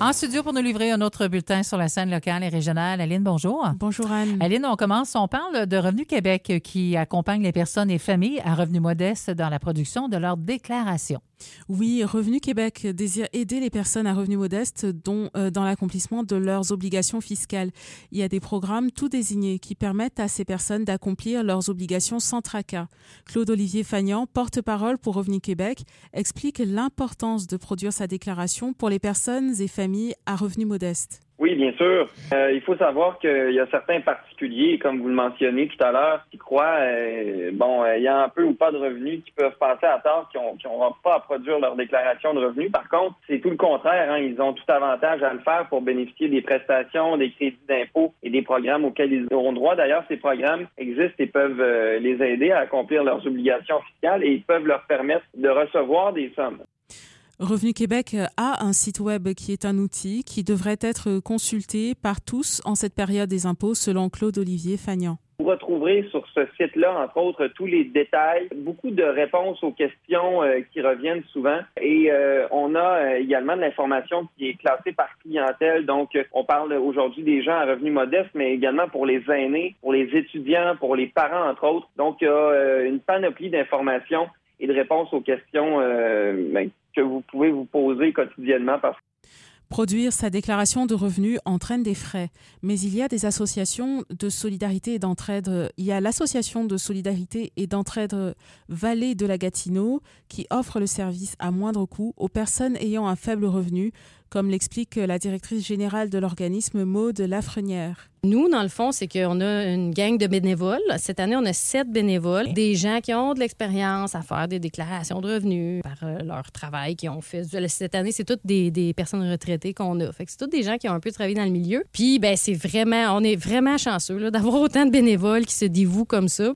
En studio pour nous livrer un autre bulletin sur la scène locale et régionale. Aline, bonjour. Bonjour Anne. Aline, on commence. On parle de Revenu Québec qui accompagne les personnes et familles à revenus modestes dans la production de leur déclaration. Oui, Revenu Québec désire aider les personnes à revenus modestes euh, dans l'accomplissement de leurs obligations fiscales. Il y a des programmes tout désignés qui permettent à ces personnes d'accomplir leurs obligations sans tracas. Claude-Olivier Fagnan, porte-parole pour Revenu Québec, explique l'importance de produire sa déclaration pour les personnes et familles à revenus modestes. Oui, bien sûr. Euh, il faut savoir qu'il y a certains particuliers, comme vous le mentionnez tout à l'heure, qui croient, euh, bon, ayant un peu ou pas de revenus, qui peuvent passer à tort, qui n'auront pas à produire leur déclaration de revenus. Par contre, c'est tout le contraire. Hein. Ils ont tout avantage à le faire pour bénéficier des prestations, des crédits d'impôt et des programmes auxquels ils auront droit. D'ailleurs, ces programmes existent et peuvent euh, les aider à accomplir leurs obligations fiscales et ils peuvent leur permettre de recevoir des sommes. Revenu Québec a un site web qui est un outil qui devrait être consulté par tous en cette période des impôts, selon Claude-Olivier Fagnan. Vous retrouverez sur ce site-là, entre autres, tous les détails, beaucoup de réponses aux questions euh, qui reviennent souvent. Et euh, on a euh, également de l'information qui est classée par clientèle. Donc, on parle aujourd'hui des gens à revenus modestes, mais également pour les aînés, pour les étudiants, pour les parents, entre autres. Donc, il y a une panoplie d'informations et de réponses aux questions ben, que vous pouvez vous poser quotidiennement Produire sa déclaration de revenus entraîne des frais, mais il y a des associations de solidarité et d'entraide. Il y a l'association de solidarité et d'entraide Vallée de la Gatineau qui offre le service à moindre coût aux personnes ayant un faible revenu, comme l'explique la directrice générale de l'organisme Maude Lafrenière. Nous, dans le fond, c'est qu'on a une gang de bénévoles. Cette année, on a sept bénévoles, des gens qui ont de l'expérience à faire des déclarations de revenus par euh, leur travail qu'ils ont fait. Cette année, c'est toutes des, personnes retraitées qu'on a. Fait que c'est toutes des gens qui ont un peu travaillé dans le milieu. Puis, ben, c'est vraiment, on est vraiment chanceux d'avoir autant de bénévoles qui se dévouent comme ça.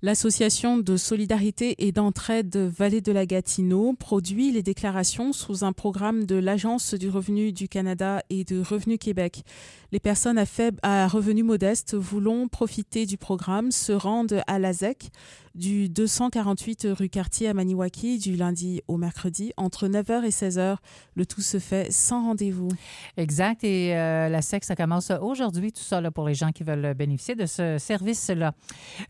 L'association de solidarité et d'entraide Vallée de la Gatineau produit les déclarations sous un programme de l'Agence du revenu du Canada et de Revenu Québec. Les personnes à faible à revenus modestes voulant profiter du programme se rendent à l'ASEC du 248 rue Cartier à Maniwaki du lundi au mercredi entre 9h et 16h. Le tout se fait sans rendez-vous. Exact. Et euh, la SEC, ça commence aujourd'hui, tout ça là, pour les gens qui veulent bénéficier de ce service-là.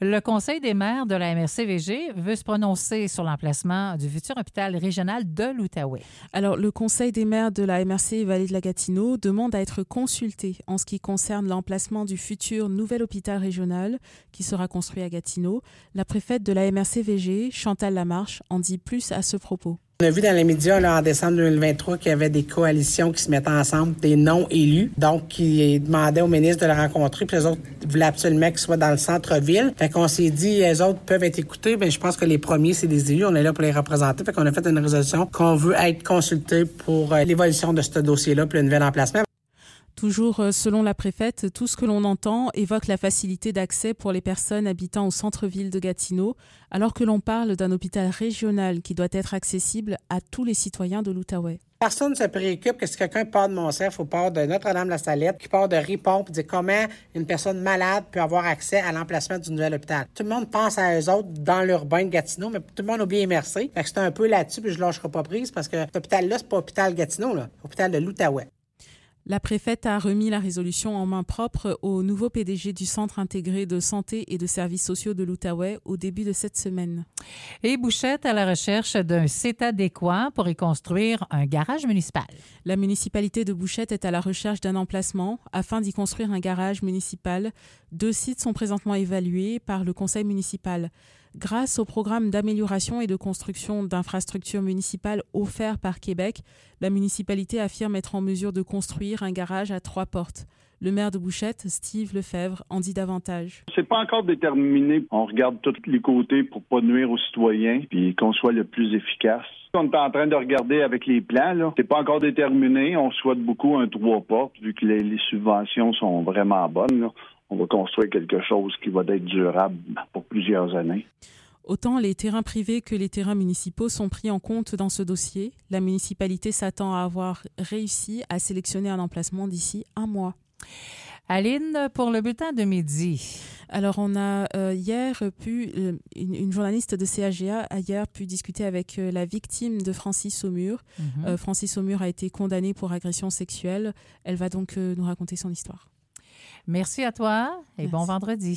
Le Conseil des maires de la MRC-VG veut se prononcer sur l'emplacement du futur hôpital régional de l'Outaouais. Alors, le Conseil des maires de la MRC Vallée de la Gatineau demande à être consulté en ce qui concerne l'emplacement du futur nouvel hôpital régional qui sera construit à Gatineau. La préfète de la MRC-VG, Chantal Lamarche, en dit plus à ce propos. On a vu dans les médias là, en décembre 2023 qu'il y avait des coalitions qui se mettaient ensemble, des non-élus, donc qui demandaient au ministre de le rencontrer, puis les autres voulaient absolument qu'ils soient dans le centre-ville. Fait qu'on s'est dit, les autres peuvent être écoutés, mais je pense que les premiers, c'est des élus, on est là pour les représenter. Fait qu'on a fait une résolution qu'on veut être consulté pour euh, l'évolution de ce dossier-là, puis le nouvel emplacement. Toujours euh, selon la préfète, tout ce que l'on entend évoque la facilité d'accès pour les personnes habitant au centre-ville de Gatineau, alors que l'on parle d'un hôpital régional qui doit être accessible à tous les citoyens de l'Outaouais. Personne ne se préoccupe que si quelqu'un part de Montserrat ou part de Notre-Dame-la-Salette, qui part de Ripon, puis dit comment une personne malade peut avoir accès à l'emplacement du nouvel hôpital. Tout le monde pense à eux autres dans l'urbain de Gatineau, mais tout le monde oublie MRC. Fait que c'est un peu là-dessus, puis je lâcherai pas prise parce que cet hôpital-là, c'est pas hôpital Gatineau, là. De l'Outaouais. La préfète a remis la résolution en main propre au nouveau PDG du Centre intégré de santé et de services sociaux de l'Outaouais au début de cette semaine. Et Bouchette à la recherche d'un site adéquat pour y construire un garage municipal. La municipalité de Bouchette est à la recherche d'un emplacement afin d'y construire un garage municipal. Deux sites sont présentement évalués par le conseil municipal. Grâce au programme d'amélioration et de construction d'infrastructures municipales offert par Québec, la municipalité affirme être en mesure de construire un garage à trois portes. Le maire de Bouchette, Steve Lefebvre, en dit davantage. C'est pas encore déterminé. On regarde tous les côtés pour pas nuire aux citoyens puis qu'on soit le plus efficace. On est en train de regarder avec les plans. C'est pas encore déterminé. On souhaite beaucoup un trois portes vu que les, subventions sont vraiment bonnes on va construire quelque chose qui va être durable plusieurs années. Autant les terrains privés que les terrains municipaux sont pris en compte dans ce dossier. La municipalité s'attend à avoir réussi à sélectionner un emplacement d'ici un mois. Aline, pour le bulletin de midi. Alors, on a euh, hier pu, euh, une, une, journaliste de CAGA a hier pu discuter avec euh, la victime de Francis Saumur. Mm -hmm. Francis Saumur a été condamné pour agression sexuelle. Elle va donc nous raconter son histoire. Merci à toi et Merci. bon vendredi.